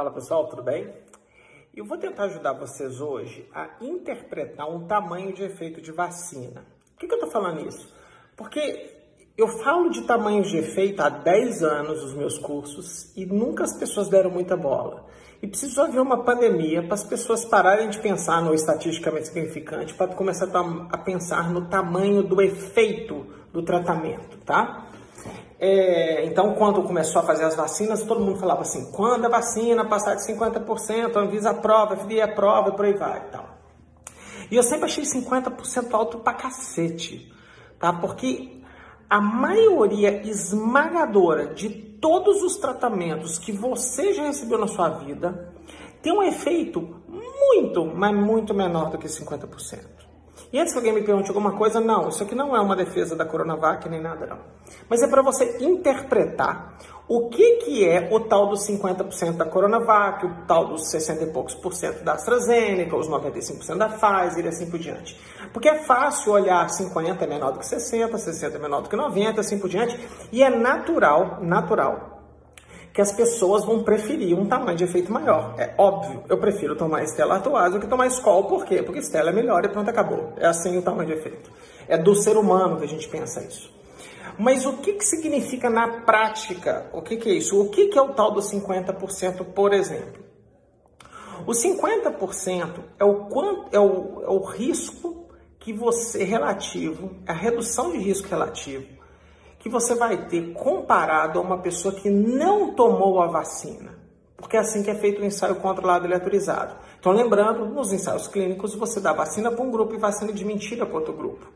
Fala pessoal, tudo bem? Eu vou tentar ajudar vocês hoje a interpretar um tamanho de efeito de vacina. Por que, que eu estou falando isso? Porque eu falo de tamanhos de efeito há 10 anos nos meus cursos e nunca as pessoas deram muita bola. E precisou haver uma pandemia para as pessoas pararem de pensar no estatisticamente significante para começar a pensar no tamanho do efeito do tratamento, tá? É, então, quando começou a fazer as vacinas, todo mundo falava assim: quando a vacina passar de 50%, a Anvisa aprova, a FDA aprova e por aí vai. Então. E eu sempre achei 50% alto pra cacete, tá? Porque a maioria esmagadora de todos os tratamentos que você já recebeu na sua vida tem um efeito muito, mas muito menor do que 50%. E antes que alguém me pergunte alguma coisa, não, isso aqui não é uma defesa da Coronavac nem nada não. Mas é para você interpretar o que, que é o tal dos 50% da Coronavac, o tal dos 60 e poucos por cento da AstraZeneca, os 95% da Pfizer e assim por diante. Porque é fácil olhar 50 é menor do que 60, 60 é menor do que 90, assim por diante, e é natural, natural que as pessoas vão preferir um tamanho de efeito maior. É óbvio, eu prefiro tomar Stella Artois do que tomar Skol, por quê? Porque Stella é melhor e pronto, acabou. É assim o tamanho de efeito. É do ser humano que a gente pensa isso. Mas o que, que significa na prática? O que, que é isso? O que, que é o tal do 50%, por exemplo? O 50% é o, quanto, é, o, é o risco que você relativo, a redução de risco relativo que você vai ter comparado a uma pessoa que não tomou a vacina. Porque é assim que é feito o ensaio controlado e autorizado. Então, lembrando, nos ensaios clínicos, você dá vacina para um grupo e vacina de mentira para outro grupo.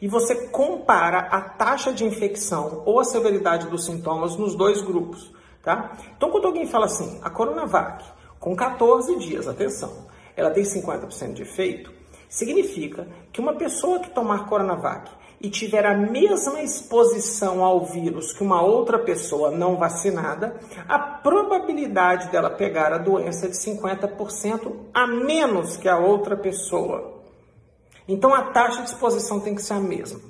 E você compara a taxa de infecção ou a severidade dos sintomas nos dois grupos. Tá? Então, quando alguém fala assim, a Coronavac, com 14 dias, atenção, ela tem 50% de efeito, significa que uma pessoa que tomar Coronavac e tiver a mesma exposição ao vírus que uma outra pessoa não vacinada, a probabilidade dela pegar a doença é de 50% a menos que a outra pessoa. Então a taxa de exposição tem que ser a mesma.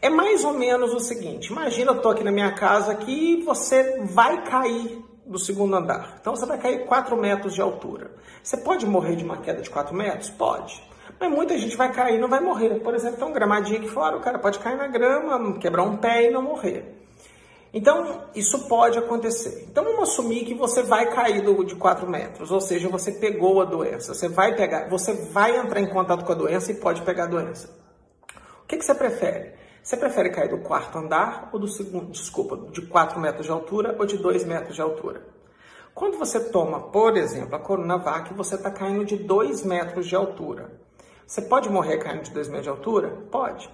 É mais ou menos o seguinte: imagina eu estou aqui na minha casa que você vai cair do segundo andar. Então você vai cair 4 metros de altura. Você pode morrer de uma queda de 4 metros? Pode. Mas muita gente vai cair e não vai morrer. Por exemplo, tem um gramadinho aqui fora, o cara pode cair na grama, quebrar um pé e não morrer. Então, isso pode acontecer. Então, vamos assumir que você vai cair do, de 4 metros, ou seja, você pegou a doença. Você vai pegar, você vai entrar em contato com a doença e pode pegar a doença. O que, que você prefere? Você prefere cair do quarto andar ou do segundo, desculpa, de 4 metros de altura ou de 2 metros de altura? Quando você toma, por exemplo, a Coronavac, você está caindo de 2 metros de altura. Você pode morrer caindo de 2 metros de altura? Pode.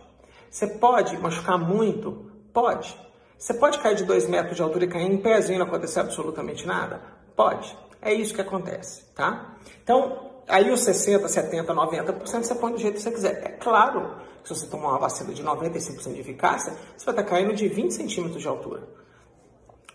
Você pode machucar muito? Pode. Você pode cair de 2 metros de altura e cair em pezinho e não acontecer absolutamente nada? Pode. É isso que acontece, tá? Então, aí os 60, 70, 90% você põe do jeito que você quiser. É claro que se você tomar uma vacina de 95% de eficácia, você vai estar caindo de 20 centímetros de altura.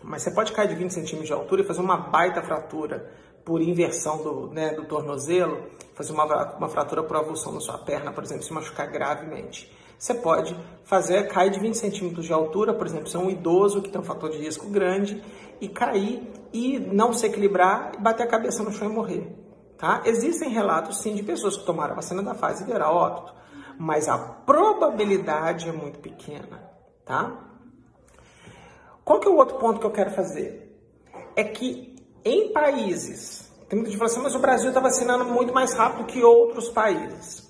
Mas você pode cair de 20 centímetros de altura e fazer uma baita fratura por inversão do, né, do tornozelo, fazer uma, uma fratura por avulsão na sua perna, por exemplo, se machucar gravemente. Você pode fazer, cair de 20 centímetros de altura, por exemplo, ser um idoso que tem um fator de risco grande, e cair e não se equilibrar, bater a cabeça no chão e morrer. Tá? Existem relatos, sim, de pessoas que tomaram a vacina da fase vieram óbito, mas a probabilidade é muito pequena. Tá? Qual que é o outro ponto que eu quero fazer? É que em países, tem muita gente falando assim, mas o Brasil está vacinando muito mais rápido que outros países.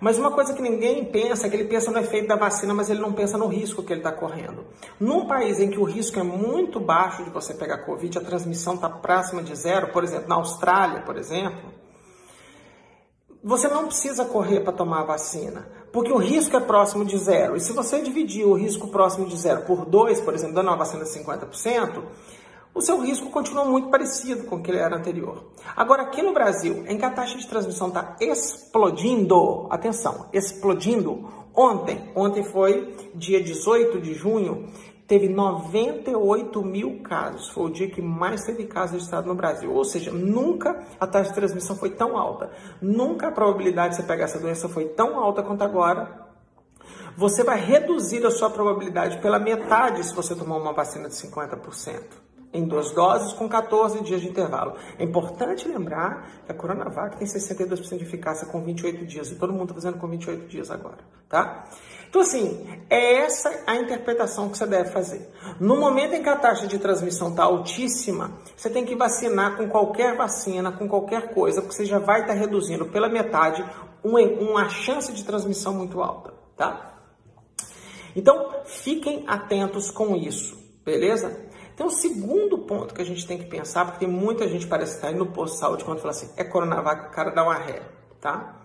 Mas uma coisa que ninguém pensa é que ele pensa no efeito da vacina, mas ele não pensa no risco que ele está correndo. Num país em que o risco é muito baixo de você pegar Covid, a transmissão está próxima de zero, por exemplo, na Austrália, por exemplo, você não precisa correr para tomar a vacina, porque o risco é próximo de zero. E se você dividir o risco próximo de zero por dois, por exemplo, dando uma vacina de 50%, o seu risco continua muito parecido com o que ele era anterior. Agora, aqui no Brasil, em que a taxa de transmissão está explodindo, atenção, explodindo, ontem, ontem foi dia 18 de junho, teve 98 mil casos. Foi o dia que mais teve casos registrados no Brasil. Ou seja, nunca a taxa de transmissão foi tão alta. Nunca a probabilidade de você pegar essa doença foi tão alta quanto agora. Você vai reduzir a sua probabilidade pela metade se você tomar uma vacina de 50%. Em duas doses com 14 dias de intervalo. É importante lembrar que a Coronavac tem 62% de eficácia com 28 dias e todo mundo está fazendo com 28 dias agora, tá? Então, assim, é essa a interpretação que você deve fazer. No momento em que a taxa de transmissão está altíssima, você tem que vacinar com qualquer vacina, com qualquer coisa, porque você já vai estar tá reduzindo pela metade uma, uma chance de transmissão muito alta, tá? Então, fiquem atentos com isso, beleza? Tem um segundo ponto que a gente tem que pensar, porque tem muita gente parece estar no posto de saúde quando fala assim, é Coronavac, o cara dá uma ré, tá?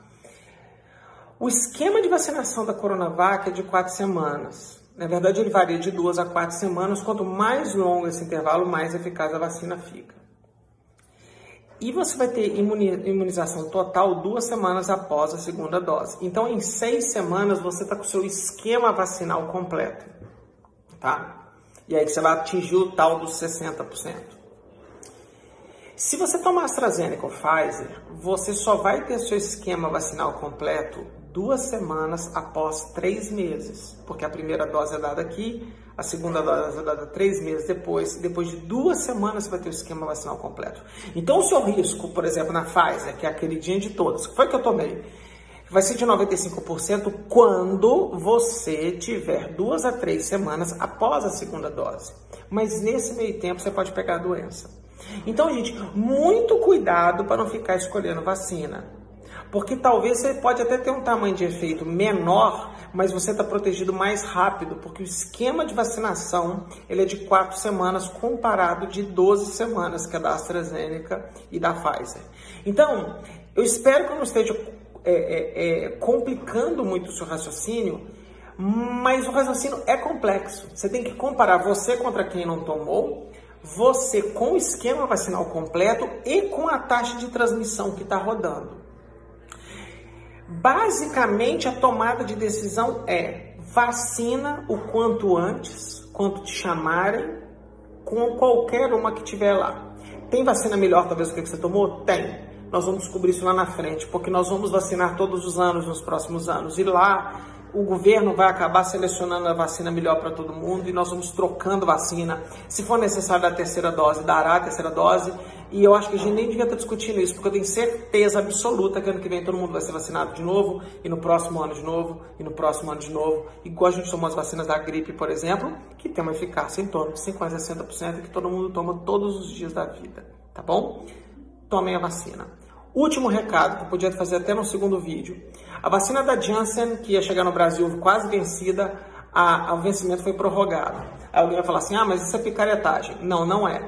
O esquema de vacinação da Coronavac é de quatro semanas. Na verdade, ele varia de duas a quatro semanas. Quanto mais longo esse intervalo, mais eficaz a vacina fica. E você vai ter imunização total duas semanas após a segunda dose. Então, em seis semanas, você está com o seu esquema vacinal completo. Tá? E aí você vai atingir o tal dos 60%. Se você tomar AstraZeneca ou Pfizer, você só vai ter seu esquema vacinal completo duas semanas após três meses, porque a primeira dose é dada aqui, a segunda dose é dada três meses depois, e depois de duas semanas você vai ter o esquema vacinal completo. Então, o seu risco, por exemplo, na Pfizer, que é a queridinha de todas, que foi que eu tomei, vai ser de 95% quando você tiver duas a três semanas após a segunda dose. Mas nesse meio tempo você pode pegar a doença. Então, gente, muito cuidado para não ficar escolhendo vacina. Porque talvez você pode até ter um tamanho de efeito menor, mas você está protegido mais rápido, porque o esquema de vacinação ele é de quatro semanas comparado de 12 semanas, que é da AstraZeneca e da Pfizer. Então, eu espero que eu não esteja é, é, é, complicando muito o seu raciocínio, mas o raciocínio é complexo. Você tem que comparar você contra quem não tomou, você com o esquema vacinal completo e com a taxa de transmissão que está rodando. Basicamente, a tomada de decisão é vacina o quanto antes, quanto te chamarem, com qualquer uma que tiver lá. Tem vacina melhor, talvez, do que você tomou? Tem. Nós vamos descobrir isso lá na frente, porque nós vamos vacinar todos os anos nos próximos anos. E lá o governo vai acabar selecionando a vacina melhor para todo mundo e nós vamos trocando vacina. Se for necessário a terceira dose, dará a terceira dose. E eu acho que a gente nem devia estar discutindo isso, porque eu tenho certeza absoluta que ano que vem todo mundo vai ser vacinado de novo, e no próximo ano de novo, e no próximo ano de novo. Igual a gente tomou as vacinas da gripe, por exemplo, que tem uma eficácia em torno de 50% a 60%, que todo mundo toma todos os dias da vida. Tá bom? Tomem a vacina. Último recado, que eu podia fazer até no segundo vídeo. A vacina da Janssen, que ia chegar no Brasil quase vencida, a, o vencimento foi prorrogado. Aí alguém vai falar assim, ah, mas isso é picaretagem. Não, não é.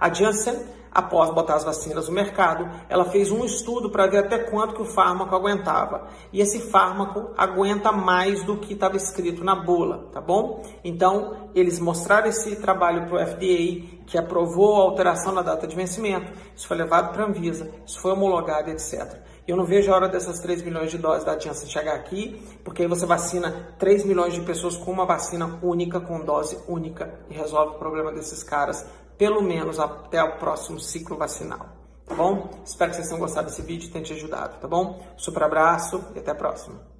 A Janssen após botar as vacinas no mercado, ela fez um estudo para ver até quanto que o fármaco aguentava. E esse fármaco aguenta mais do que estava escrito na bula, tá bom? Então, eles mostraram esse trabalho para o FDA, que aprovou a alteração na data de vencimento. Isso foi levado para a Anvisa, isso foi homologado, etc. Eu não vejo a hora dessas 3 milhões de doses da Janssen chegar aqui, porque aí você vacina 3 milhões de pessoas com uma vacina única, com dose única, e resolve o problema desses caras pelo menos até o próximo ciclo vacinal. Tá bom? Espero que vocês tenham gostado desse vídeo e tenha te ajudado, tá bom? Super abraço e até a próxima.